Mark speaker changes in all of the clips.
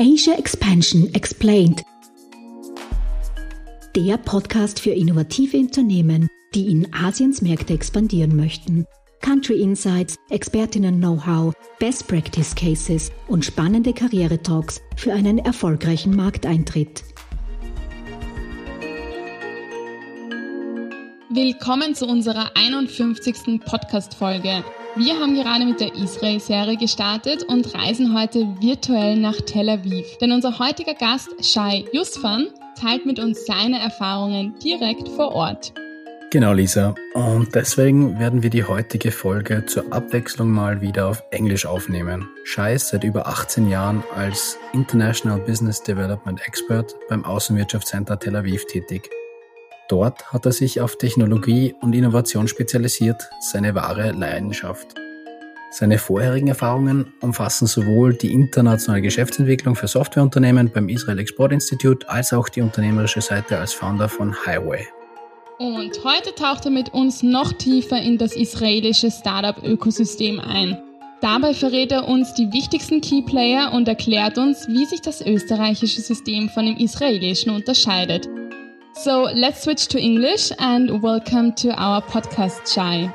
Speaker 1: Asia Expansion Explained. Der Podcast für innovative Unternehmen, die in Asiens Märkte expandieren möchten. Country Insights, Expertinnen-Know-how, Best Practice Cases und spannende Karriere-Talks für einen erfolgreichen Markteintritt.
Speaker 2: Willkommen zu unserer 51. Podcast-Folge. Wir haben gerade mit der Israel-Serie gestartet und reisen heute virtuell nach Tel Aviv. Denn unser heutiger Gast, Shai Yusfan, teilt mit uns seine Erfahrungen direkt vor Ort.
Speaker 3: Genau, Lisa. Und deswegen werden wir die heutige Folge zur Abwechslung mal wieder auf Englisch aufnehmen. Shai ist seit über 18 Jahren als International Business Development Expert beim Außenwirtschaftscenter Tel Aviv tätig. Dort hat er sich auf Technologie und Innovation spezialisiert, seine wahre Leidenschaft. Seine vorherigen Erfahrungen umfassen sowohl die internationale Geschäftsentwicklung für Softwareunternehmen beim Israel Export Institute als auch die unternehmerische Seite als Founder von Highway.
Speaker 2: Und heute taucht er mit uns noch tiefer in das israelische Startup-Ökosystem ein. Dabei verrät er uns die wichtigsten Keyplayer und erklärt uns, wie sich das österreichische System von dem israelischen unterscheidet. So let's switch to English and welcome to our podcast, Shai.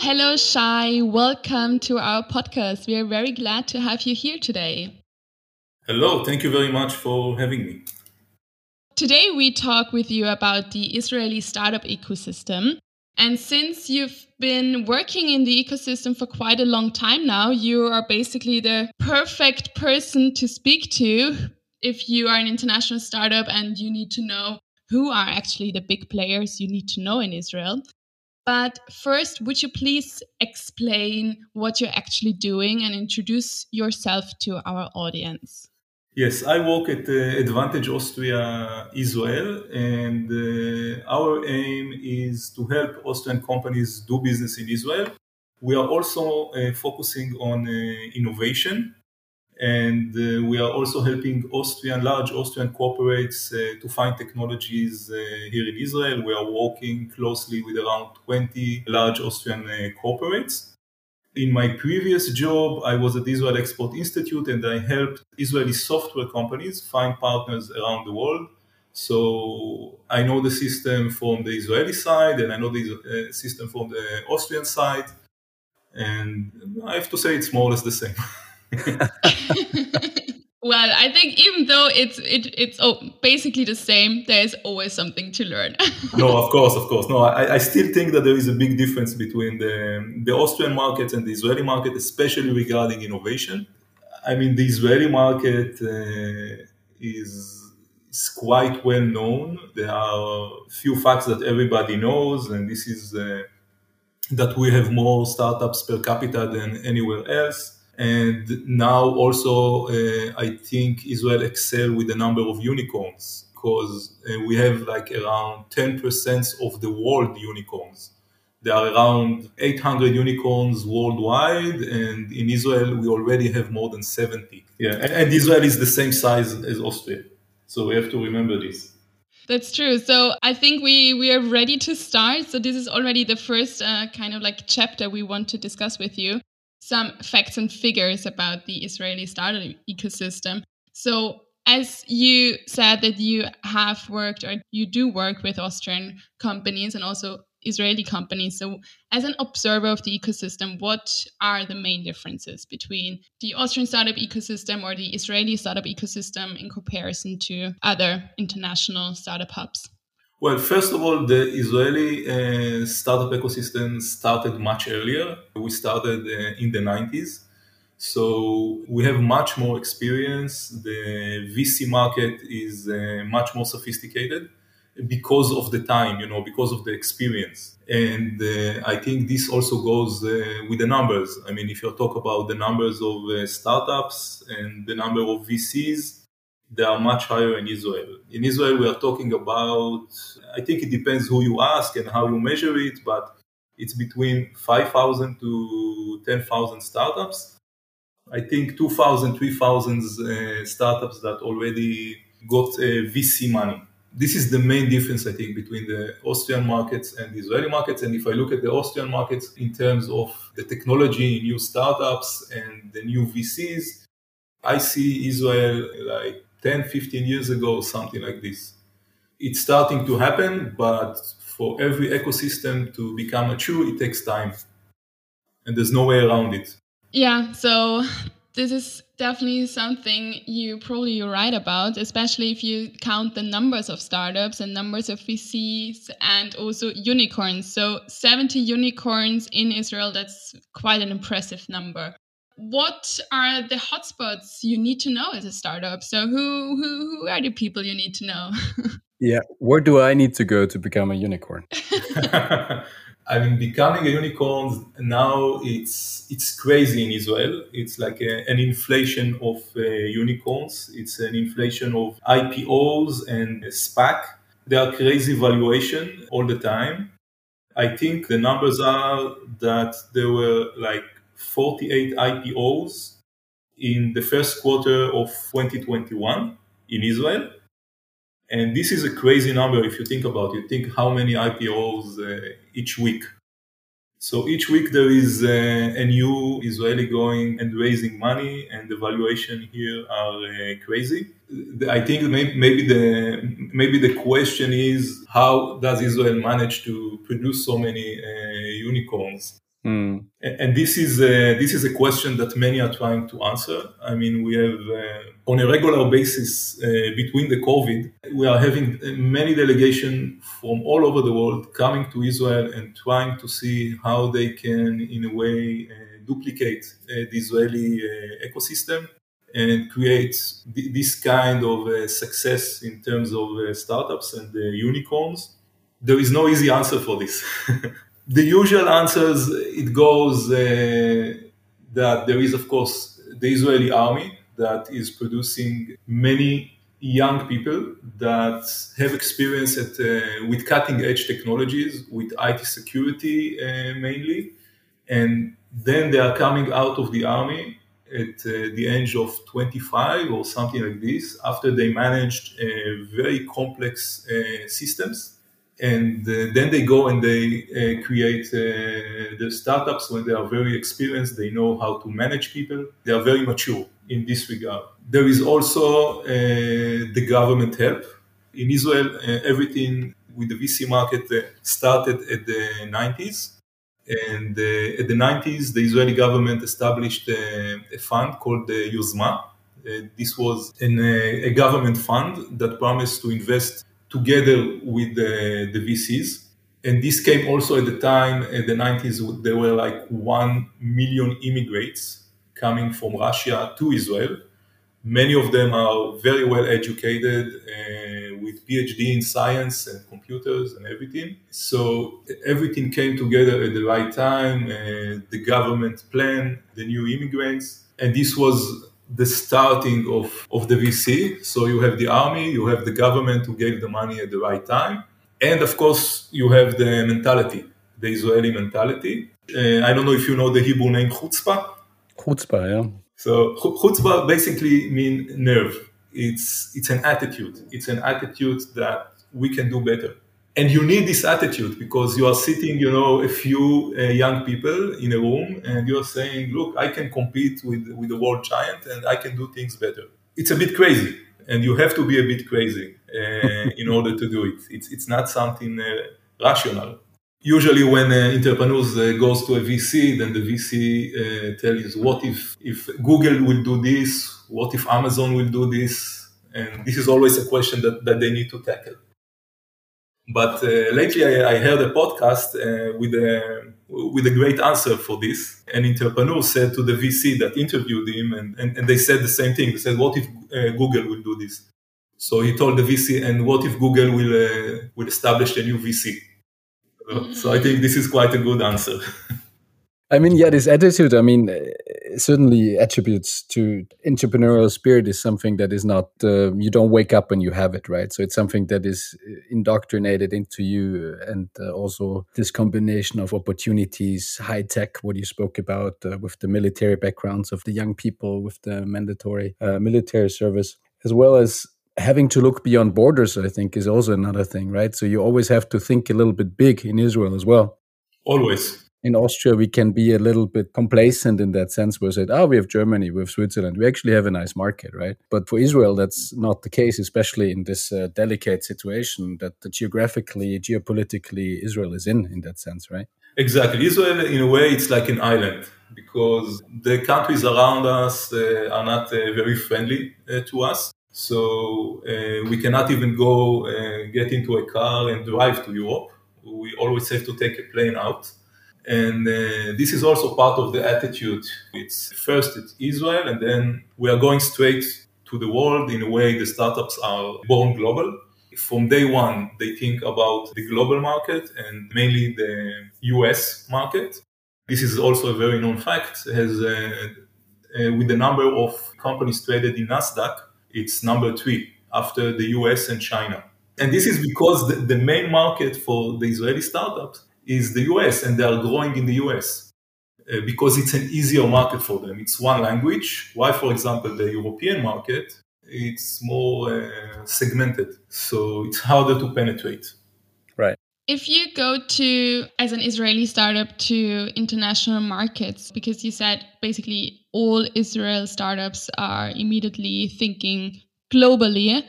Speaker 2: Hello, Shai. Welcome to our podcast. We are very glad to have you here today.
Speaker 4: Hello, thank you very much for having me.
Speaker 2: Today, we talk with you about the Israeli startup ecosystem. And since you've been working in the ecosystem for quite a long time now, you are basically the perfect person to speak to if you are an international startup and you need to know who are actually the big players you need to know in Israel. But first, would you please explain what you're actually doing and introduce yourself to our audience?
Speaker 4: Yes, I work at uh, Advantage Austria Israel, and uh, our aim is to help Austrian companies do business in Israel. We are also uh, focusing on uh, innovation and uh, we are also helping Austrian large Austrian corporates uh, to find technologies uh, here in Israel. We are working closely with around 20 large Austrian uh, corporates. In my previous job, I was at Israel Export Institute and I helped Israeli software companies find partners around the world. So I know the system from the Israeli side and I know the uh, system from the Austrian side. And I have to say it's more or less the same.
Speaker 2: well, I think even though it's it, it's oh, basically the same, there is always something to learn.
Speaker 4: no, of course, of course. No, I, I still think that there is a big difference between the the Austrian market and the Israeli market, especially regarding innovation. I mean, the Israeli market uh, is is quite well known. There are few facts that everybody knows, and this is uh, that we have more startups per capita than anywhere else and now also, uh, I think Israel excel with the number of unicorns because uh, we have like around 10% of the world unicorns. There are around 800 unicorns worldwide, and in Israel, we already have more than 70. Yeah, and, and Israel is the same size as Austria. So we have to remember this.
Speaker 2: That's true. So I think we we are ready to start. So this is already the first uh, kind of like chapter we want to discuss with you some facts and figures about the Israeli startup ecosystem. So, as you said that you have worked or you do work with Austrian companies and also Israeli companies. So, as an observer of the ecosystem, what are the main differences between the Austrian startup ecosystem or the Israeli startup ecosystem in comparison to other international startup hubs?
Speaker 4: Well, first of all, the Israeli uh, startup ecosystem started much earlier. We started uh, in the 90s. So we have much more experience. The VC market is uh, much more sophisticated. because of the time, you know, because of the experience. And uh, I think this also goes uh, with the numbers. I mean, if you talk about the numbers of uh, startups and the number of VCs, they are much higher in Israel. In Israel, we are talking about, I think it depends who you ask and how you measure it, but it's between 5,000 to 10,000 startups. I think 2,000, 3,000 uh, startups that already got uh, VC money this is the main difference, I think, between the Austrian markets and the Israeli markets. And if I look at the Austrian markets in terms of the technology, new startups, and the new VCs, I see Israel like 10, 15 years ago, something like this. It's starting to happen, but for every ecosystem to become mature, it takes time. And there's no way around it.
Speaker 2: Yeah, so this is definitely something you probably write about, especially if you count the numbers of startups and numbers of VCs and also unicorns. So 70 unicorns in Israel, that's quite an impressive number. What are the hotspots you need to know as a startup? So who who, who are the people you need to know?
Speaker 3: yeah, where do I need to go to become a unicorn?
Speaker 4: I mean, becoming a unicorn now it's it's crazy in Israel. It's like a, an inflation of uh, unicorns. It's an inflation of IPOs and SPAC. They are crazy valuation all the time. I think the numbers are that there were like 48 IPOs in the first quarter of 2021 in Israel and this is a crazy number if you think about it. Think how many IPOs uh, each week. So each week there is uh, a new Israeli going and raising money, and the valuation here are uh, crazy. I think maybe the maybe the question is how does Israel manage to produce so many uh, unicorns? Mm. And this is a, this is a question that many are trying to answer. I mean, we have uh, on a regular basis uh, between the COVID, we are having many delegations from all over the world coming to Israel and trying to see how they can, in a way, uh, duplicate uh, the Israeli uh, ecosystem and create th- this kind of uh, success in terms of startups and unicorns. There is no easy answer for this. the usual answers it goes uh, that there is of course the Israeli army that is producing many young people that have experience at, uh, with cutting edge technologies with IT security uh, mainly. And then they are coming out of the army at uh, the age of 25 or something like this after they managed uh, very complex uh, systems and uh, then they go and they uh, create uh, the startups when they are very experienced. They know how to manage people. They are very mature in this regard. There is also uh, the government help. In israel uh, everything with the vc market uh, started at the 90s and at the 90s the israeli government established a fund called the yozma this was an, a government fund that promised to invest together with the, the VCs. And this came also at the time, in the 90s, there were like 1 million immigrants coming from Russia to Israel. Many of them are very well educated uh, with PhD in science and computers and everything. So everything came together at the right time. Uh, the government plan, the new immigrants, and this was the starting of, of the VC. So you have the army, you have the government who gave the money at the right time. And of course, you have the mentality, the Israeli mentality. Uh, I don't know if you know the Hebrew name chutzpah.
Speaker 3: Chutzpah, yeah.
Speaker 4: So chutzpah basically means nerve. It's, it's an attitude. It's an attitude that we can do better and you need this attitude because you are sitting you know a few uh, young people in a room and you're saying look i can compete with with the world giant and i can do things better. It's a bit crazy and you have to be a bit crazy uh, in order to do it. It's it's not something uh, rational. Usually when uh, entrepreneurs uh, goes to a vc then the vc uh, tells you what if if google will do this? What if amazon will do this? And this is always a question that, that they need to tackle but uh, lately, I, I, heard a podcast uh, with a with a great answer for this. An entrepreneur said to the VC that interviewed him, and, and, and they said the same thing. They said, "What if uh, Google will do this?" So he told the VC, and what if Google will uh, will establish a new VC? Mm-hmm. So I think this is quite a good answer.
Speaker 3: I mean, yeah, this attitude, I mean, uh, certainly attributes to entrepreneurial spirit is something that is not, uh, you don't wake up and you have it, right? So it's something that is uh, indoctrinated into you. And uh, also this combination of opportunities, high tech, what you spoke about uh, with the military backgrounds of the young people with the mandatory uh, military service, as well as having to look beyond borders, I think, is also another thing, right? So you always have to think a little bit big in Israel as well.
Speaker 4: Always
Speaker 3: in Austria, we can be a little bit complacent in that sense. We said, oh, we have Germany, we have Switzerland. We actually have a nice market, right? But for Israel, that's not the case, especially in this uh, delicate situation that the geographically, geopolitically, Israel is in, in that sense, right?
Speaker 4: Exactly. Israel, in a way, it's like an island because the countries around us uh, are not uh, very friendly uh, to us. So uh, we cannot even go uh, get into a car and drive to Europe. We always have to take a plane out and uh, this is also part of the attitude. It's first it's Israel, and then we are going straight to the world. In a way, the startups are born global. From day one, they think about the global market and mainly the US market. This is also a very known fact. Uh, uh, with the number of companies traded in Nasdaq, it's number three after the US and China. And this is because the, the main market for the Israeli startups is the US, and they are growing in the US uh, because it's an easier market for them. It's one language. Why, for example, the European market, it's more uh, segmented, so it's harder to penetrate.
Speaker 3: Right.
Speaker 2: If you go to, as an Israeli startup, to international markets, because you said basically all Israel startups are immediately thinking globally,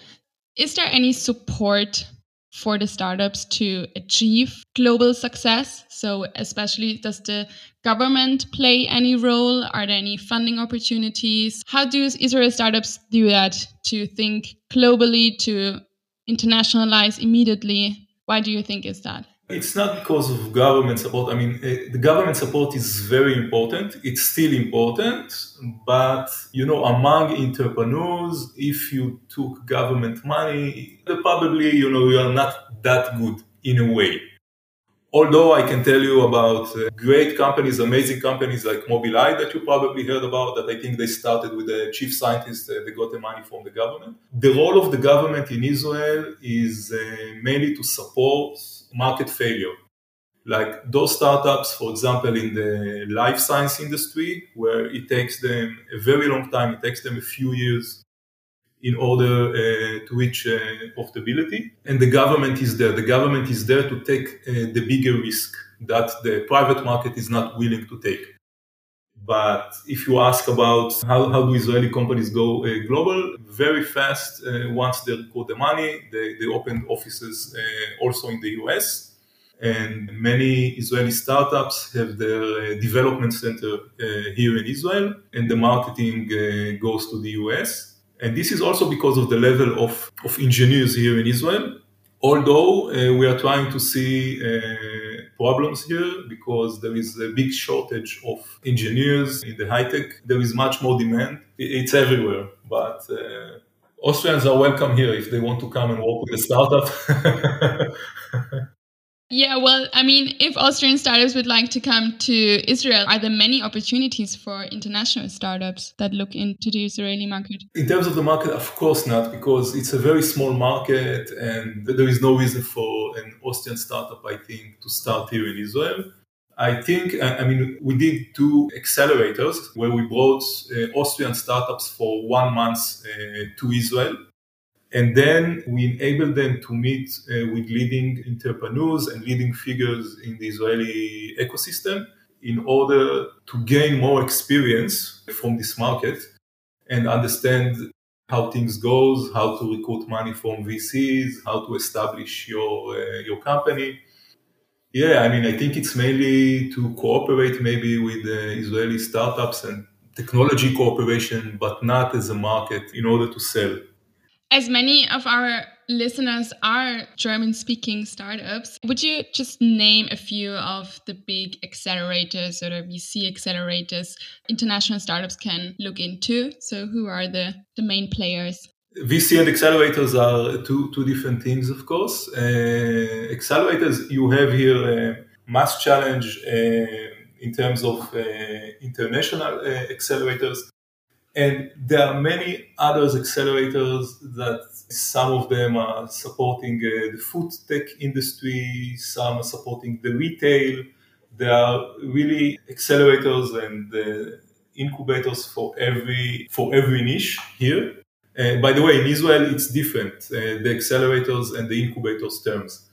Speaker 2: is there any support for the startups to achieve global success? So, especially, does the government play any role? Are there any funding opportunities? How do Israel startups do that to think globally, to internationalize immediately? Why do you think is that?
Speaker 4: It's not because of government support. I mean, uh, the government support is very important. It's still important, but you know, among entrepreneurs, if you took government money, probably you know you are not that good in a way. Although I can tell you about uh, great companies, amazing companies like Mobileye that you probably heard about, that I think they started with a chief scientist, uh, they got the money from the government. The role of the government in Israel is mainly to support market failure. Like those startups, for example, in the life science industry, where it takes them a very long time, it takes them a few years in order uh, to reach uh, profitability. And the government is there. The government is there to take uh, the bigger risk that the private market is not willing to take. But if you ask about how, how do Israeli companies go uh, global, very fast, uh, once they got the money, they, they open offices uh, also in the US. And many Israeli startups have their uh, development center uh, here in Israel, and the marketing uh, goes to the US. And this is also because of the level of, of engineers here in Israel. Although we are trying to see problems here because there is a big shortage of engineers in the high tech. There is much more demand. It's everywhere, but uh, Austrians are welcome here if they want to come and work with a startup.
Speaker 2: Yeah, well, I mean, if Austrian startups would like to come to Israel, are there many opportunities for international startups that look into the Israeli market?
Speaker 4: In terms of the market, of course not, because it's a very small market and there is no reason for an Austrian startup, I think, to start here in Israel. I think, I mean, we did two accelerators where we brought uh, Austrian startups for one month uh, to Israel and then we enabled them to meet uh, with leading entrepreneurs and leading figures in the Israeli ecosystem in order to gain more experience from this market and understand how things goes, how to recruit money from VCs, how to establish your uh, your company. Yeah, I mean, I think it's mainly to cooperate maybe with the Israeli startups and technology cooperation, but not as a market in order to sell.
Speaker 2: As many of our listeners are German speaking startups, would you just name a few of the big accelerators or the VC accelerators international startups can look into? So, who are the, the main players?
Speaker 4: VC and accelerators are two, two different things, of course. Uh, accelerators, you have here MassChallenge uh, in terms of uh, international uh, accelerators. And there are many others accelerators that some of them are supporting uh, the food tech industry, some are supporting the retail. There are really accelerators and uh, incubators for every for every niche here. Uh, by the way, in Israel, it's different, uh, the accelerators and the incubators terms.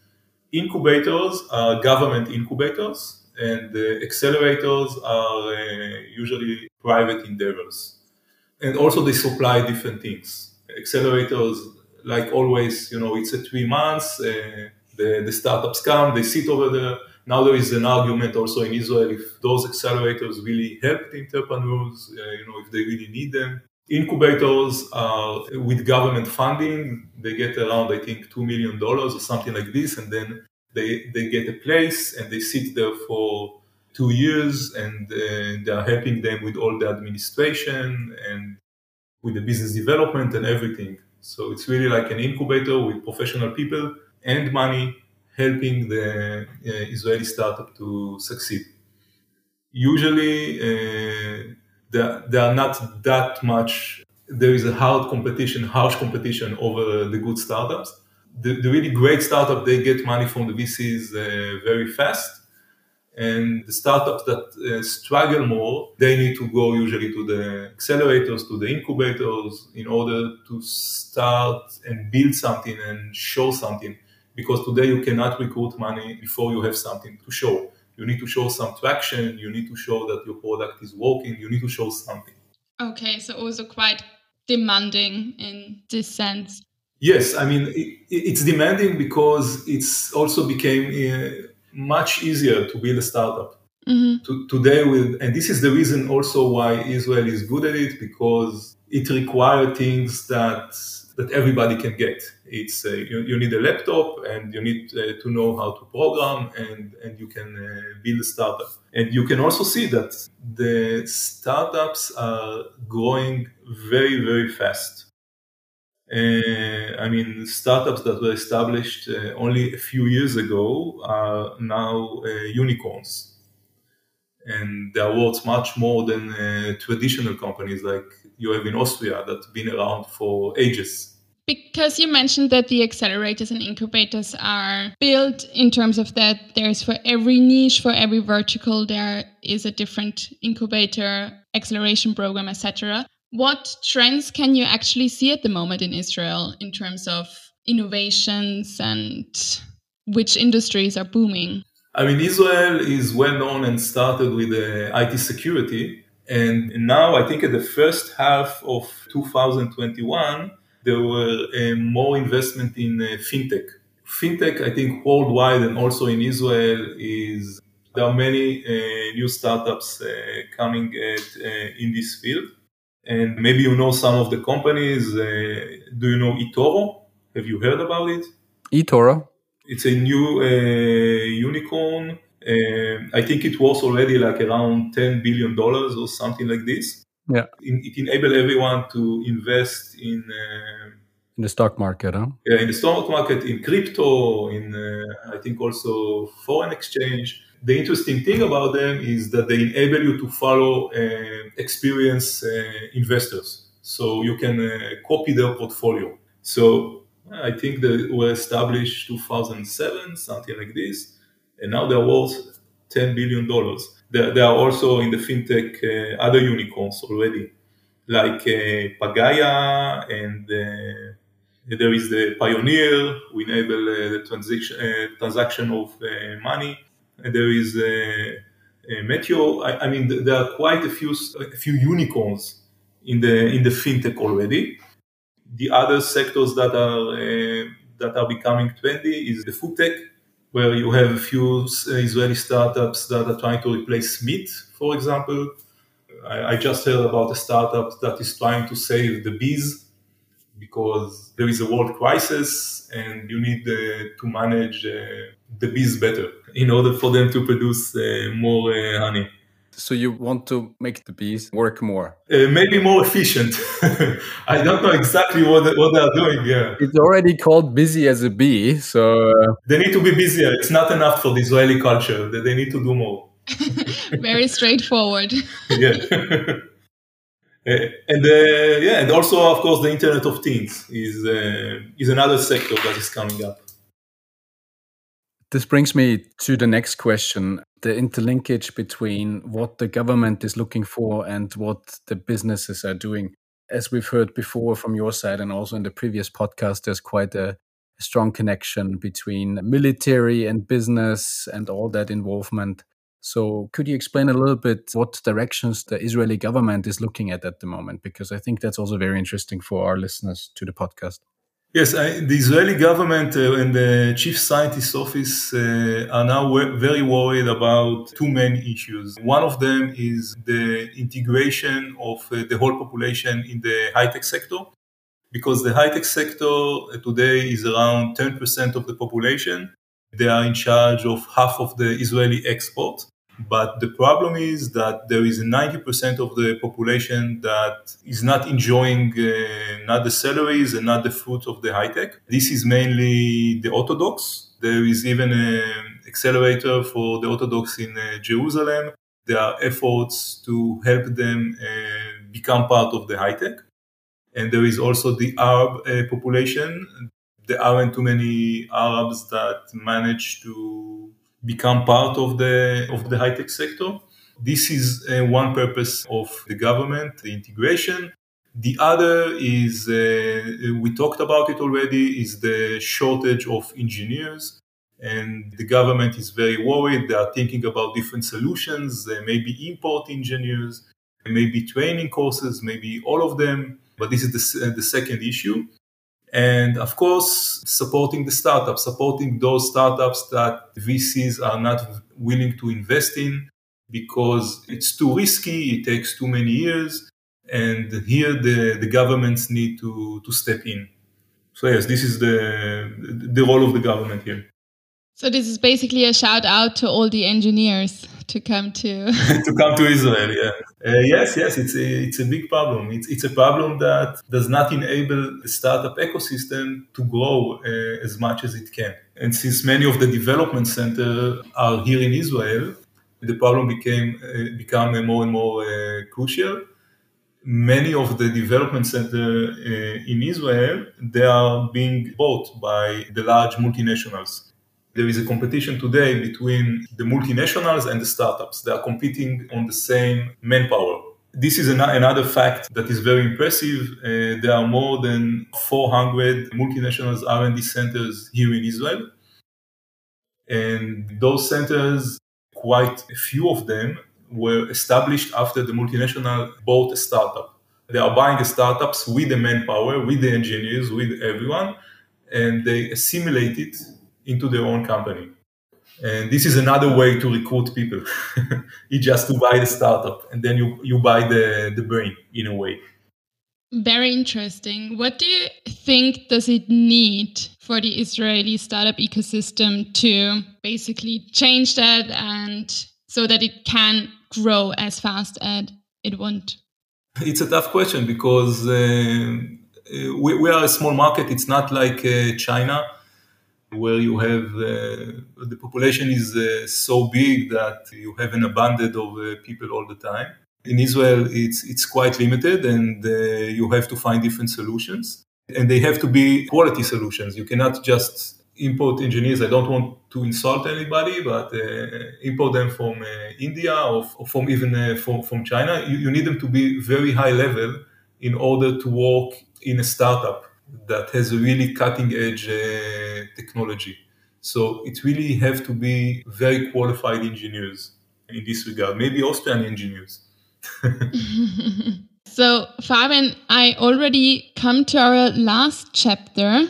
Speaker 4: Incubators are government incubators, and the accelerators are uh, usually private endeavors. And also, they supply different things. Accelerators, like always, you know, it's a three months. Uh, the, the startups come, they sit over there. Now there is an argument also in Israel if those accelerators really help the entrepreneurs, uh, you know, if they really need them. Incubators are with government funding. They get around, I think, $2 million or something like this. And then they, they get a place and they sit there for two years and they are helping them with all the administration and with the business development and everything. So it's really like an incubator with professional people and money helping the uh, Israeli startup to succeed. Usually, uh, there are not that much. There is a hard competition, harsh competition over the good startups. The, the really great startup, they get money from the VCs uh, very fast. And the startups that uh, struggle more, they need to go usually to the accelerators, to the incubators in order to start and build something and show something. Because today you cannot recruit money before you have something to show. You need to show some traction you need to show that your product is working you need to show something.
Speaker 2: Okay so also quite demanding in this sense.
Speaker 4: Yes i mean it, it's demanding because it's also became uh, much easier to build a startup mm-hmm. to, today with and this is the reason also why israel is good at it because it requires things that that everybody can get. It's uh, you, you, need a laptop and you need uh, to know how to program and, and you can uh, build a startup. And you can also see that the startups are growing very, very fast. Uh, I mean, startups that were established uh, only a few years ago are now uh, unicorns. And they are worth much more than traditional companies like you have in Austria that have been around for ages.
Speaker 2: Because you mentioned that the accelerators and incubators are built in terms of that there's for every niche, for every vertical, there is a different incubator, acceleration program, etc. What trends can you actually see at the moment in Israel in terms of innovations and which industries are booming?
Speaker 4: I mean, Israel is well known and started with uh, IT security and now I think at the first half of 2021, there were uh, more investment in uh, fintech. Fintech, I think worldwide and also in Israel is there are many uh, new startups uh, coming at, uh, in this field. And maybe you know some of the companies. Uh, do you know eToro? Have you heard about it?
Speaker 3: eToro?
Speaker 4: It's a new unicorn um, I think it was already like around $10 billion or something like this.
Speaker 3: Yeah.
Speaker 4: It, enabled everyone to invest in. Uh,
Speaker 3: in the stock market, huh?
Speaker 4: Yeah, in the stock market, in crypto, in uh, I think also foreign exchange. The interesting thing about them is that they enable you to follow uh, experienced uh, investors. So you can uh, copy their portfolio. So I think they were established 2007, something like this and now they're worth $10 billion. They, are also in the fintech uh, other unicorns already, like uh, Pagaya, and uh, there is the Payoneer, who enable the transaction, transaction of money. And there is Melio. I, I, mean, there are quite a few, a few unicorns in the in the fintech already. The other sectors that are that are becoming trendy is the food tech where you have a few uh, Israeli startups that are trying to replace meat, for example. I, I just heard about a startup that is trying to save the bees because there is a world crisis and you need uh, to manage uh, the bees better in order for them to produce uh, more uh, honey.
Speaker 3: So you want to make the bees work more?
Speaker 4: Uh, maybe more efficient. I don't know exactly what they, what they are doing. Yeah,
Speaker 3: it's already called busy as a bee, so uh...
Speaker 4: they need to be busier. It's not enough for the Israeli culture. That they need to do more.
Speaker 2: Very straightforward.
Speaker 4: yeah. Uh, and uh, yeah, and also of course the Internet of Things is uh, is another sector that is coming up.
Speaker 3: This brings me to the next question the interlinkage between what the government is looking for and what the businesses are doing. As we've heard before from your side and also in the previous podcast, there's quite a strong connection between military and business and all that involvement. So, could you explain a little bit what directions the Israeli government is looking at at the moment? Because I think that's also very interesting for our listeners to the podcast.
Speaker 4: Yes, I, the Israeli government uh, and the chief scientist's office uh, are now very worried about two main issues. One of them is the integration of uh, the whole population in the high tech sector, because the high tech sector uh, today is around 10% of the population. They are in charge of half of the Israeli export. But the problem is that there is 90% of the population that is not enjoying uh, not the salaries and not the fruit of the high tech. This is mainly the Orthodox. There is even an accelerator for the Orthodox in uh, Jerusalem. There are efforts to help them uh, become part of the high tech. And there is also the Arab uh, population. There aren't too many Arabs that manage to become part of the of the high tech sector. This is uh, one purpose of the government, the integration. The other is uh, we talked about it already is the shortage of engineers. And the government is very worried. They are thinking about different solutions. Uh, maybe import engineers maybe training courses maybe all of them. But this is the, the second issue and of course, supporting the startups, supporting those startups that VCs are not willing to invest in because it's too risky, it takes too many years. And here the, the governments need to, to step in. So yes, this is the, the role of the government here.
Speaker 2: So this is basically a shout out to all the engineers to come to
Speaker 4: to come to Israel. Yeah, uh, yes, yes, it's a it's a big problem. It's it's a problem that does not enable the startup ecosystem to grow uh, as much as it can. And since many of the development centers are here in Israel, the problem became uh, become more and more uh, crucial. Many of the development centers uh, in Israel they are being bought by the large multinationals there is a competition today between the multinationals and the startups. They are competing on the same manpower. This is an, another fact that is very impressive. Uh, there are more than 400 multinationals R&D centers here in Israel. And those centers, quite a few of them, were established after the multinational bought a startup. They are buying the startups with the manpower, with the engineers, with everyone, and they assimilate it into their own company. And this is another way to recruit people. it's just to buy the startup and then you, you buy the, the brain in a way.
Speaker 2: Very interesting. What do you think does it need for the Israeli startup ecosystem to basically change that and so that it can grow as fast as it wants?
Speaker 4: It's a tough question because uh, we, we, are a small market. It's not like uh, China where you have uh, the population is uh, so big that you have an abundance of uh, people all the time. In Israel, it's it's quite limited, and uh, you have to find different solutions, and they have to be quality solutions. You cannot just import engineers. I don't want to insult anybody, but uh, import them from uh, India or, or, from even from, from China. You, you need them to be very high level in order to work in a startup that has a really cutting edge uh, technology. So it really have to be very qualified engineers in this regard, maybe Austrian engineers.
Speaker 2: so Fabian, I already come to our last chapter.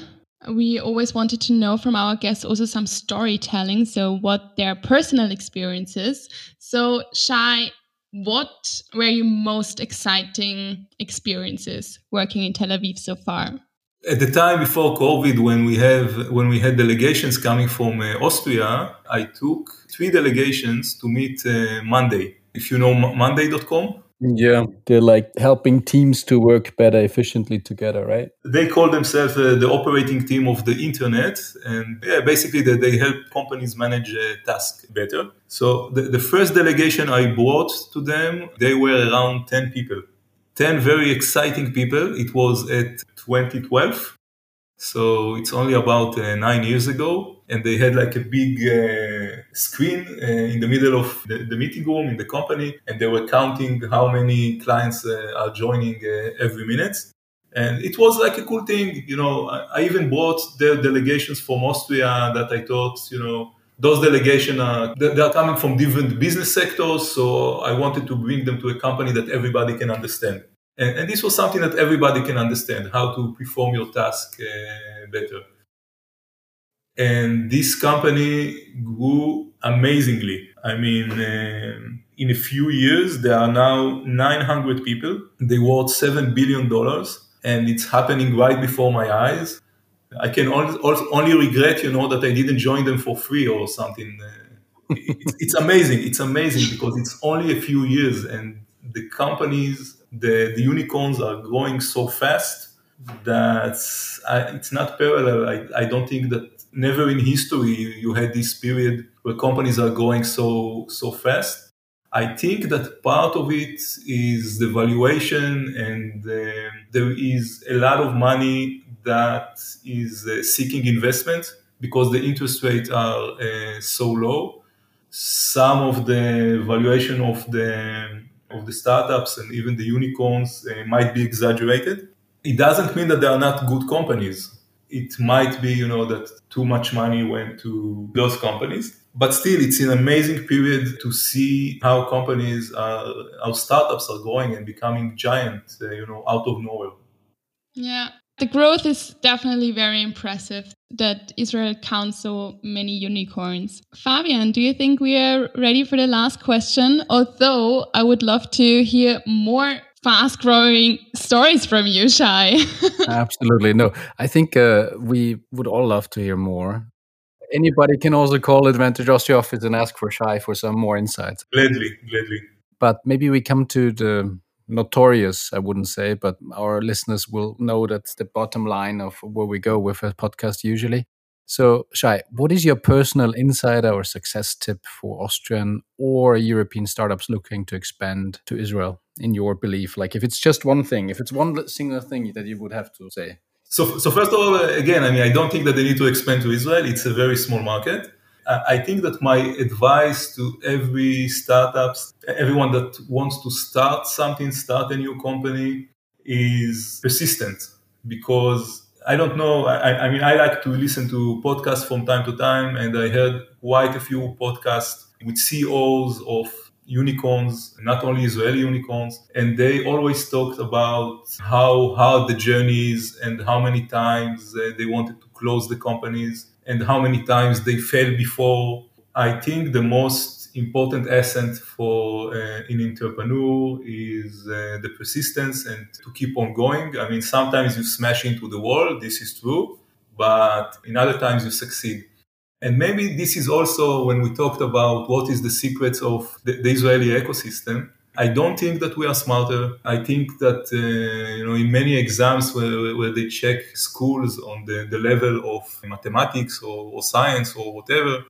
Speaker 2: We always wanted to know from our guests also some storytelling, so what their personal experiences. So Shai, what were your most exciting experiences working in Tel Aviv so far?
Speaker 4: At the time before COVID, when we have when we had delegations coming from uh, Austria, I took three delegations to meet uh, Monday If you know Monday.com,
Speaker 3: yeah, they're like helping teams to work better efficiently together, right?
Speaker 4: They call themselves uh, the operating team of the internet, and yeah, basically they, they help companies manage uh, tasks better. So the, the first delegation I brought to them, they were around 10 people. 10 very exciting people. It was at 2012. So it's only about uh, nine years ago. And they had like a big uh, screen uh, in the middle of the, the, meeting room in the company. And they were counting how many clients uh, are joining uh, every minute. And it was like a cool thing. You know, I, I even brought their delegations from Austria that I thought, you know, those delegations are they are coming from different business sectors so i wanted to bring them to a company that everybody can understand. And, and this was something that everybody can understand how to perform your task uh, better. And this company grew amazingly. I mean uh, in a few years there are now 900 people. They worth 7 billion dollars and it's happening right before my eyes I can only, only regret, you know, that I didn't join them for free or something. Uh, it's, it's amazing. It's amazing because it's only a few years and the companies, the, the unicorns are growing so fast that it's not parallel. I, I don't think that never in history you had this period where companies are growing so so fast. I think that part of it is the valuation, and uh, there is a lot of money that is uh, seeking investment because the interest rates are uh, so low. Some of the valuation of the of the startups and even the unicorns uh, might be exaggerated. It doesn't mean that they are not good companies. It might be, you know, that too much money went to those companies. But still, it's an amazing period to see how companies, are, how startups are growing and becoming giant, uh, you know, out of nowhere.
Speaker 2: Yeah, the growth is definitely very impressive that Israel counts so many unicorns. Fabian, do you think we are ready for the last question? Although I would love to hear more fast growing stories from you, Shai.
Speaker 3: Absolutely. No, I think uh, we would all love to hear more. Anybody can also call Advantage Austria office and ask for Shai for some more insights.
Speaker 4: Gladly, gladly.
Speaker 3: But maybe we come to the notorious, I wouldn't say, but our listeners will know that's the bottom line of where we go with a podcast usually. So, Shai, what is your personal insider or success tip for Austrian or European startups looking to expand to Israel in your belief? Like, if it's just one thing, if it's one single thing that you would have to say.
Speaker 4: So, so first of all, uh, again, I mean, I don't think that they need to expand to Israel. It's a very small market. I think that my advice to every startups, everyone that wants to start something, start a new company, is persistent. Because I don't know. I, I mean, I like to listen to podcasts from time to time, and I heard quite a few podcasts with CEOs of unicorns, not only Israeli unicorns, and they always talked about how hard the journey is and how many times uh, they wanted to close the companies and how many times they failed before. I think the most important asset for uh, an entrepreneur is uh, the persistence and to keep on going. I mean, sometimes you smash into the wall, this is true, but in other times you succeed. And maybe this is also when we talked about what is the secrets of the, the Israeli ecosystem. I don't think that we are smarter. I think that uh, you know in many exams where, where they check schools on the, the level of mathematics or, or science or whatever,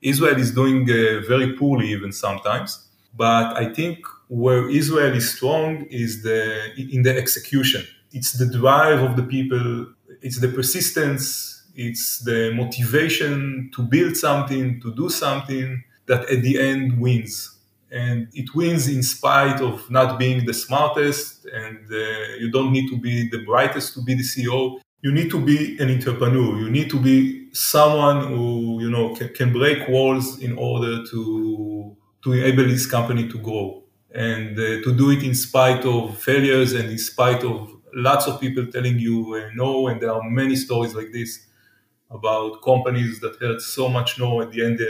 Speaker 4: Israel is doing uh, very poorly even sometimes. But I think where Israel is strong is the in the execution. It's the drive of the people. It's the persistence. It's the motivation to build something, to do something that at the end wins and it wins in spite of not being the smartest and uh, you don't need to be the brightest to be the ceo you need to be an entrepreneur. You need to be someone who you know can, can break walls in order to to enable this company to grow. And uh, to do it in spite of failures and in spite of lots of people telling you uh, no and there are many stories like this about companies that heard so much no at the end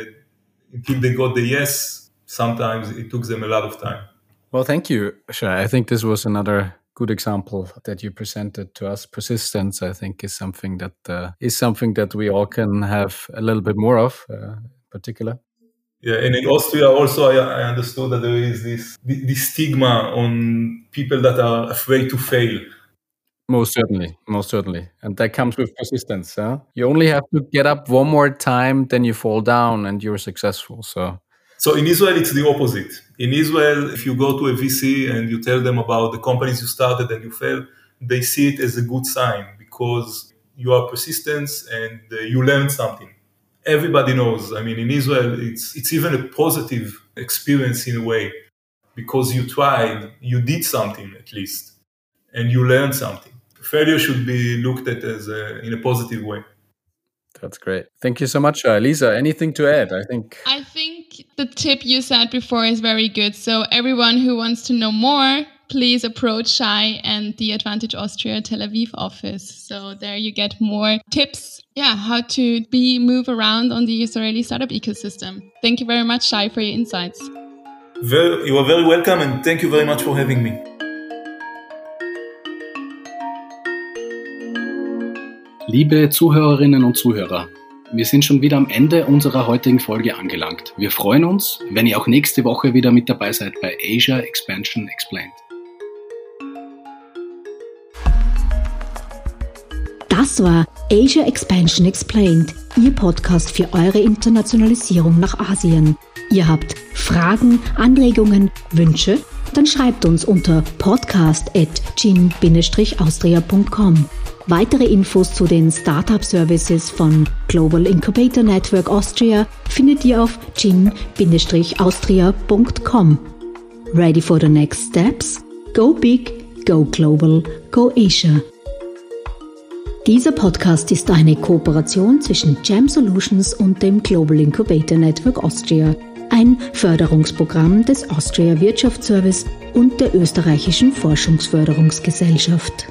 Speaker 4: until they got the yes sometimes it took them a lot of time.
Speaker 3: Well, thank you, Shai. I think this was another good example that you presented to us. Persistence, I think, is something that uh, is something that we all can have a little bit more of, uh, in particular.
Speaker 4: Yeah, and in Austria also, I, I understood that there is this, this stigma on people that are afraid to fail.
Speaker 3: Most certainly, most certainly, and that comes with persistence. Huh? You only have to get up one more time, then you fall down, and you're successful. So,
Speaker 4: so in Israel, it's the opposite. In Israel, if you go to a VC and you tell them about the companies you started and you failed, they see it as a good sign because you are persistent and uh, you learn something everybody knows. I mean, in Israel, it's it's even a positive experience in a way because you tried, you did something at least, and you learned something. Failure should be looked at as a, in a positive way.
Speaker 3: That's great. Thank you so much, uh, Lisa. Anything to add? I think.
Speaker 2: I think the tip you said before is very good. So everyone who wants to know more please approach Shai and the Advantage Austria Tel Aviv office. So there you get more tips, yeah, how to be move around on the Israeli startup ecosystem. Thank you very much, Shai, for your insights.
Speaker 4: Very, you are very welcome, and thank you very much for having me.
Speaker 3: Liebe Zuhörerinnen und Zuhörer, wir sind schon wieder am Ende unserer heutigen Folge angelangt. Wir freuen uns, wenn ihr auch nächste Woche wieder mit dabei seid bei Asia Expansion Explained.
Speaker 1: Das war Asia Expansion Explained, Ihr Podcast für eure Internationalisierung nach Asien. Ihr habt Fragen, Anregungen, Wünsche? Dann schreibt uns unter podcast.gin-austria.com. Weitere Infos zu den Startup Services von Global Incubator Network Austria findet ihr auf gin-austria.com. Ready for the next steps? Go big, go global, go Asia. Dieser Podcast ist eine Kooperation zwischen Jam Solutions und dem Global Incubator Network Austria, ein Förderungsprogramm des Austria Wirtschaftsservice und der österreichischen Forschungsförderungsgesellschaft.